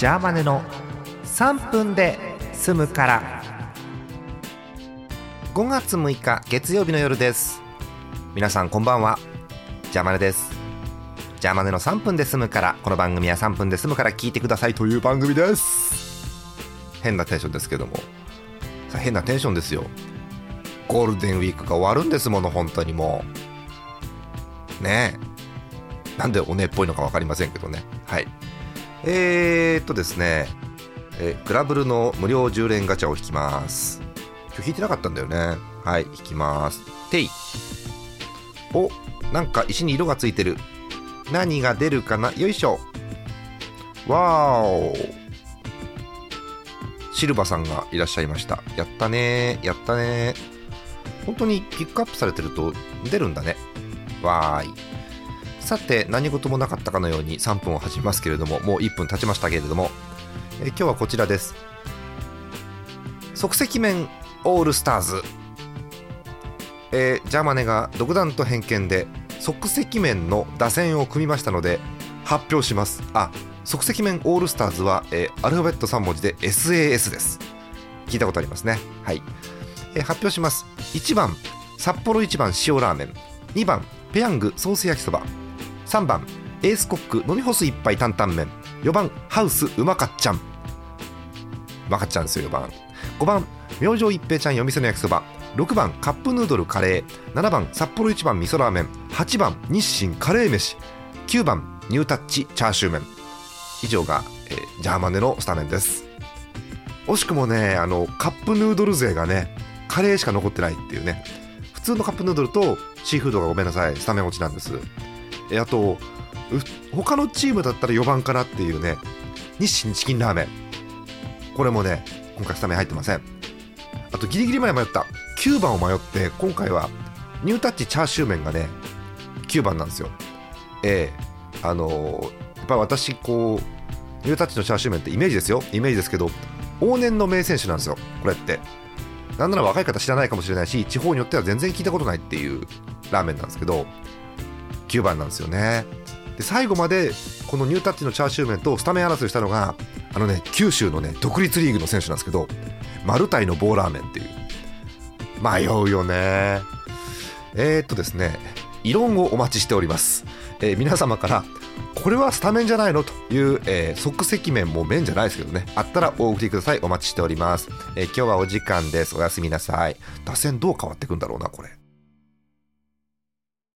ジャーマネの3分で済むから。5月6日月曜日の夜です。皆さんこんばんは。ジャーマネです。ジャーマネの3分で済むから。この番組は3分で済むから聞いてくださいという番組です。変なテンションですけども。さ変なテンションですよ。ゴールデンウィークが終わるんですもの本当にもう。ねえ。なんでおねっぽいのか分かりませんけどね。はい。えー、っとですねえグラブルの無料10連ガチャを引きます。今日引いてなかったんだよね。はい引きます。ていおなんか石に色がついてる。何が出るかな？よいしょ。わーおシルバさんがいらっしゃいました。やったねやったね本当にピックアップされてると出るんだね。わーい。さて何事もなかったかのように3分を始めますけれどももう1分経ちましたけれどもえ今日はこちらです。即席麺オールスターズ。えー、ジャーマネが独断と偏見で即席麺の打線を組みましたので発表します。あ即席麺オールスターズは、えー、アルファベット3文字で SAS です。聞いたことありますね。はい、えー、発表します。1番札幌一番塩ラーメン。2番ペヤングソース焼きそば。3番エースコック飲み干す一杯担々麺。4番ハウスうまかっちゃん。うまかっちゃんですよ4番。5番明星一平ちゃん夜店の焼きそば。6番カップヌードルカレー。7番札幌一番味噌ラーメン。8番日清カレー飯。9番ニュータッチチャーシュー麺。以上が、えー、ジャーマネのスタメンです。惜しくもねあのカップヌードル勢がねカレーしか残ってないっていうね。普通のカップヌードルとシーフードがごめんなさい。スタメン落ちなんです。あと他のチームだったら4番かなっていうね。日清チキンラーメン。これもね今回スタメン入ってません。あとギリギリまで迷った。9番を迷って今回はニュータッチチャーシュー麺がね9番なんですよ。ええ、あのー、やっぱり私こうニュータッチのチャーシュー麺ってイメージですよ。イメージですけど往年の名選手なんですよ。これって。なんなら若い方知らないかもしれないし地方によっては全然聞いたことないっていうラーメンなんですけど9番なんですよね。で最後までこのニュータッチのチャーシュー麺とスタメン争いしたのがあのね九州のね独立リーグの選手なんですけどマルタイの棒ラーメンっていう。迷うよね。えー、っとですね異論をお待ちしております、えー、皆様からこれはスタメンじゃないの？という、えー、即席麺も麺じゃないですけどね。あったらお送りください。お待ちしております、えー、今日はお時間です。おやすみなさい。打線どう変わっていくんだろうなこれ。